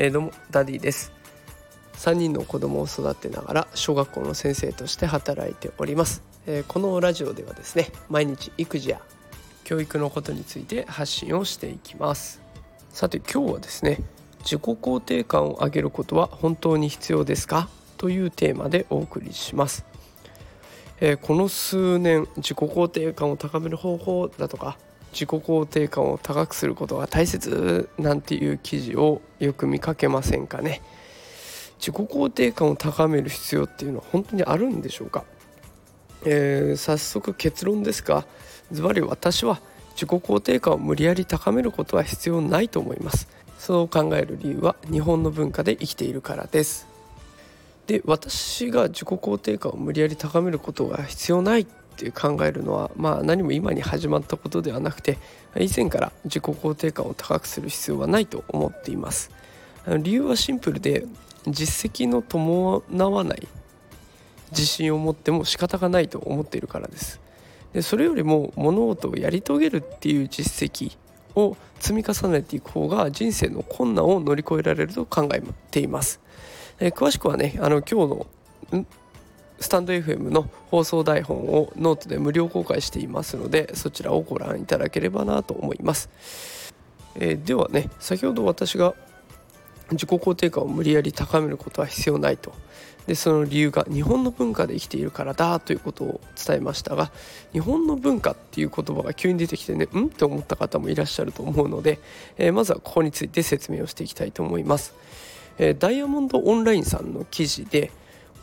えー、どうもダディです。3人の子供を育てながら小学校の先生として働いております、えー、このラジオではですね毎日育児や教育のことについて発信をしていきます。さて今日はですね自己肯定感を上げることは本当に必要ですか？というテーマでお送りします、えー、この数年自己肯定感を高める方法だとか自己肯定感を高くすることが大切なんていう記事をよく見かけませんかね。自己肯定感を高める必要っていうのは本当にあるんでしょうか、えー、早速結論ですがズバリ私は自己肯定感を無理やり高めることは必要ないと思います。そう考える理由は日本の文化で生きているからです。で私が自己肯定感を無理やり高めることが必要ないっていう考えるのは、まあ、何も今に始まったことではなくて以前から自己肯定感を高くする必要はないと思っています。理由はシンプルで実績の伴わない自信を持っても仕方がないと思っているからです。でそれよりも物事をやり遂げるっていう実績を積み重ねていく方が人生の困難を乗り越えられると考えています、え詳しくはねあの今日のスタンド FM の放送台本をノートで無料公開していますのでそちらをご覧いただければなと思います、えー、ではね先ほど私が自己肯定感を無理やり高めることは必要ないと。でその理由が日本の文化で生きているからだということを伝えましたが日本の文化っていう言葉が急に出てきてねうん？って思った方もいらっしゃると思うので、えー、まずはここについて説明をしていきたいと思います、えー、ダイヤモンドオンラインさんの記事で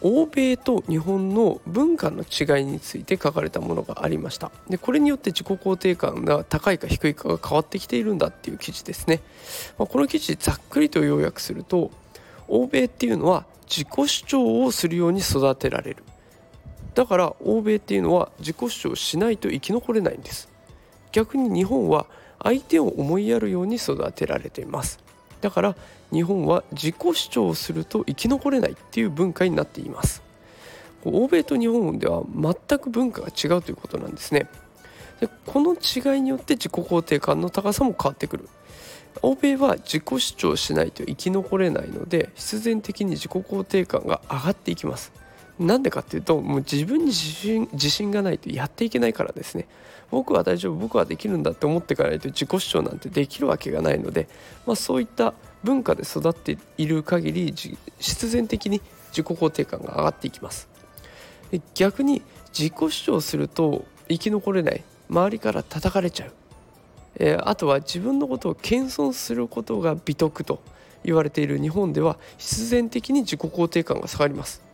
欧米と日本の文化の違いについて書かれたものがありました。でこれによって自己肯定感が高いか低いかが変わってきているんだっていう記事ですね、まあ、この記事ざっくりと要約すると欧米っていうのは自己主張をするように育てられる。だから欧米っていうのは自己主張しないと生き残れないんです。逆に日本は相手を思いやるように育てられています。だから日本は自己主張をすると生き残れないっていう文化になっています。欧米と日本では全く文化が違うということなんですね。でこの違いによって自己肯定感の高さも変わってくる。欧米は自己主張しないと生き残れないので必然的に自己肯定感が上がっていきます。なんでかっていうともう自分に自信自信がないとやっていけないからですね。僕は大丈夫僕はできるんだって思っていかないと自己主張なんてできるわけがないので、まあ、そういった文化で育っている限り必然的に自己肯定感が上がっていきます。逆に自己主張すると生き残れない。周りから叩かれちゃう、えー、あとは自分のことを謙遜することが美徳と言われている日本では必然的に自己肯定感が下がります。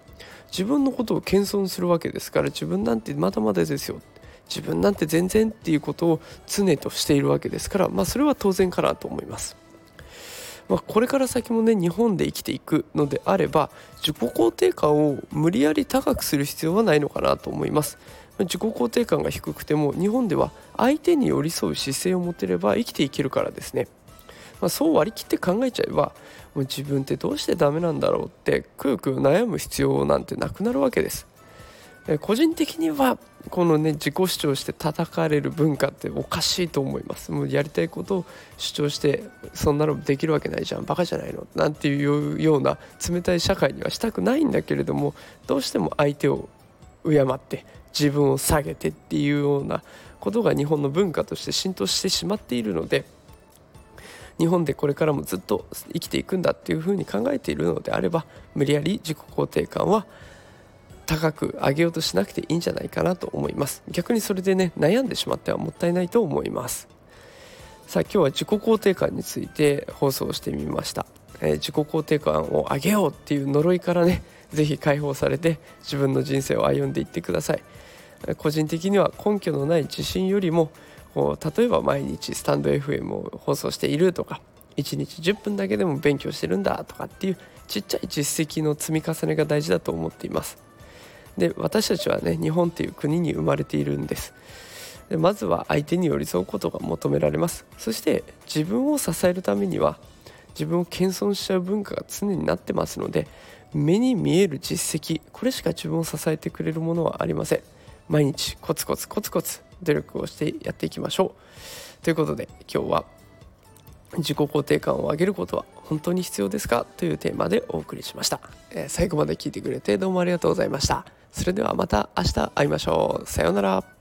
自分のことを謙遜するわけですから自分なんてまだまだですよ。自分なんて全然っていうことを常としているわけですから、まあ、それは当然かなと思います。まあ、これから先もね日本で生きていくのであれば自己肯定感を無理やり高くする必要はないのかなと思います。自己肯定感が低くても日本では相手に寄り添う姿勢を持てれば生きていけるからですね。まあ、そう割り切って考えちゃえばもう自分ってどうしてダメなんだろうってくよくよ悩む必要なんてなくなるわけです。え個人的にはこのね自己主張して叩かれる文化っておかしいと思います。もうやりたいことを主張してそんなのできるわけないじゃん。バカじゃないの。なんていうような冷たい社会にはしたくないんだけれどもどうしても相手を敬って自分を下げてっていうようなことが日本の文化として浸透してしまっているので日本でこれからもずっと生きていくんだっていうふうに考えているのであれば無理やり自己肯定感は高く上げようとしなくていいんじゃないかなと思います。逆にそれでね悩んでしまってはもったいないと思います。さあ今日は自己肯定感について放送してみました、えー、自己肯定感を上げようっていう呪いからね是非解放されて自分の人生を歩んでいってください。個人的には根拠のない自信よりもこう例えば毎日スタンド FM を放送しているとか1日10分だけでも勉強してるんだとかっていうちっちゃい実績の積み重ねが大事だと思っています。で私たちはね日本っていう国に生まれているんです。でまずは相手に寄り添うことが求められます。そして自分を支えるためには自分を謙遜しちゃう文化が常になってますので目に見える実績これしか自分を支えてくれるものはありません。毎日コツコツコツコツ努力をしてやっていきましょう。ということで今日は自己肯定感を上げることは本当に必要ですか？というテーマでお送りしました、えー、最後まで聞いてくれてどうもありがとうございました。それではまた明日会いましょう。さようなら。